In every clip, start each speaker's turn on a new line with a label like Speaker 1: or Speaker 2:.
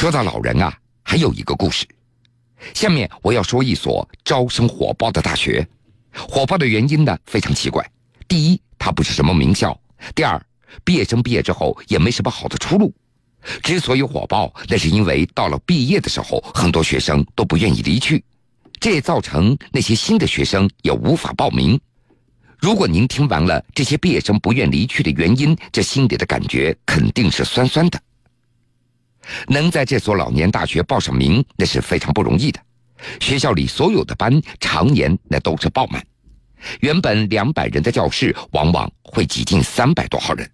Speaker 1: 说到老人啊，还有一个故事。下面我要说一所招生火爆的大学。火爆的原因呢非常奇怪：第一，它不是什么名校；第二，毕业生毕业之后也没什么好的出路。之所以火爆，那是因为到了毕业的时候，很多学生都不愿意离去，这也造成那些新的学生也无法报名。如果您听完了这些毕业生不愿离去的原因，这心里的感觉肯定是酸酸的。能在这所老年大学报上名，那是非常不容易的。学校里所有的班常年那都是爆满，原本两百人的教室，往往会挤进三百多号人。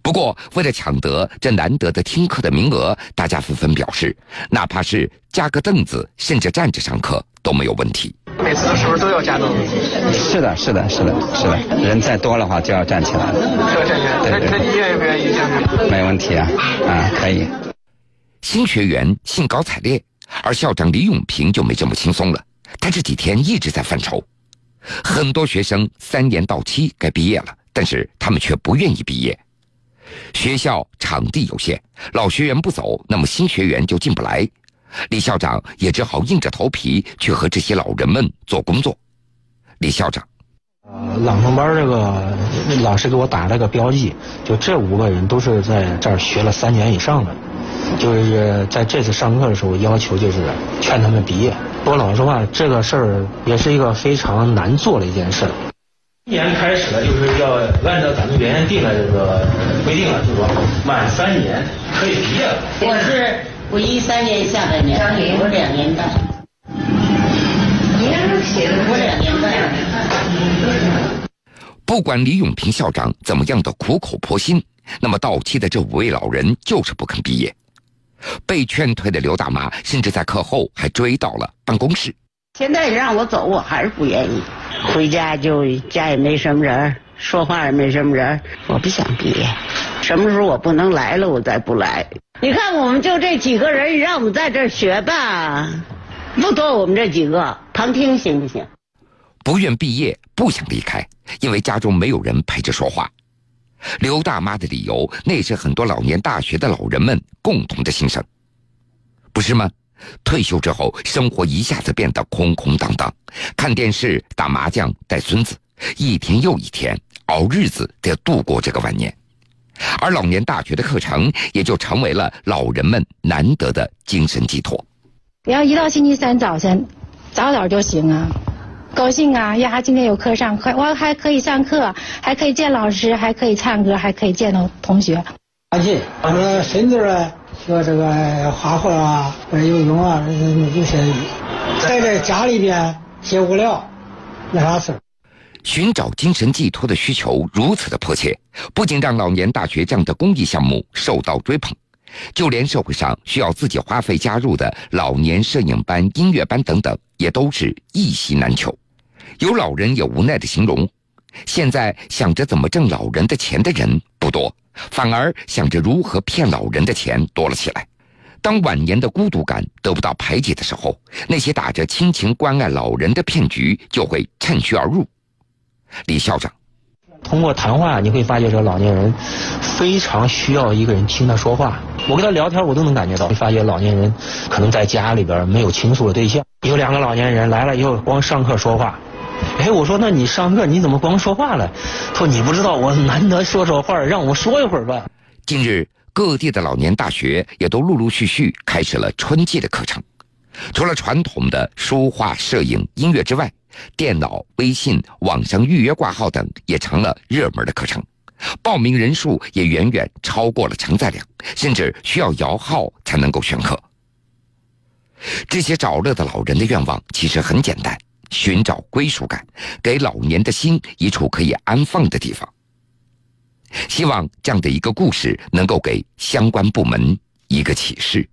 Speaker 1: 不过，为了抢得这难得的听课的名额，大家纷纷表示，哪怕是加个凳子，甚至站着上课都没有问题。
Speaker 2: 每次是不是都要加凳子？
Speaker 3: 是的，是的，是的，是的。人再多的话就要站起来。
Speaker 2: 要站起来。那那你愿不愿意？
Speaker 3: 没问题啊，啊，可以。
Speaker 1: 新学员兴高采烈，而校长李永平就没这么轻松了。他这几天一直在犯愁，很多学生三年到期该毕业了，但是他们却不愿意毕业。学校场地有限，老学员不走，那么新学员就进不来。李校长也只好硬着头皮去和这些老人们做工作。李校长，
Speaker 4: 呃，朗诵班这个老师给我打了个标记，就这五个人都是在这儿学了三年以上的。就是在这次上课的时候，要求就是劝他们毕业。说老实话，这个事儿也是一个非常难做的一件事。
Speaker 5: 今年开始了，就是要按照咱们原先定的这个规定了，就是说满三年可以毕业了。
Speaker 6: 我是我一三年下半年，我两年半。我两年半。
Speaker 1: 不管李永平校长怎么样的苦口婆心，那么到期的这五位老人就是不肯毕业。被劝退的刘大妈甚至在课后还追到了办公室。
Speaker 6: 现在让我走，我还是不愿意。回家就家也没什么人，说话也没什么人，我不想毕业。什么时候我不能来了，我再不来。你看，我们就这几个人，让我们在这学吧，不多，我们这几个旁听行不行？
Speaker 1: 不愿毕业，不想离开，因为家中没有人陪着说话。刘大妈的理由，那是很多老年大学的老人们共同的心声，不是吗？退休之后，生活一下子变得空空荡荡，看电视、打麻将、带孙子，一天又一天熬日子，得度过这个晚年，而老年大学的课程也就成为了老人们难得的精神寄托。
Speaker 7: 你要一到星期三早晨，早点就行啊。高兴啊呀！今天有课上课，我还可以上课，还可以见老师，还可以唱歌，还可以见到同学。
Speaker 8: 安静，我们孙子啊，学这个画画啊，或者游泳啊，有些在这家里边写无聊，没啥事
Speaker 1: 寻找精神寄托的需求如此的迫切，不仅让老年大学这样的公益项目受到追捧，就连社会上需要自己花费加入的老年摄影班、音乐班等等，也都是一席难求。有老人也无奈的形容，现在想着怎么挣老人的钱的人不多，反而想着如何骗老人的钱多了起来。当晚年的孤独感得不到排解的时候，那些打着亲情关爱老人的骗局就会趁虚而入。李校长，
Speaker 4: 通过谈话你会发觉，这个老年人非常需要一个人听他说话。我跟他聊天，我都能感觉到，你发觉老年人可能在家里边没有倾诉的对象。有两个老年人来了以后，光上课说话。哎，我说那你上课你怎么光说话了？他说你不知道，我难得说说话，让我说一会儿吧。
Speaker 1: 近日，各地的老年大学也都陆陆续续开始了春季的课程。除了传统的书画、摄影、音乐之外，电脑、微信、网上预约挂号等也成了热门的课程。报名人数也远远超过了承载量，甚至需要摇号才能够选课。这些找乐的老人的愿望其实很简单。寻找归属感，给老年的心一处可以安放的地方。希望这样的一个故事能够给相关部门一个启示。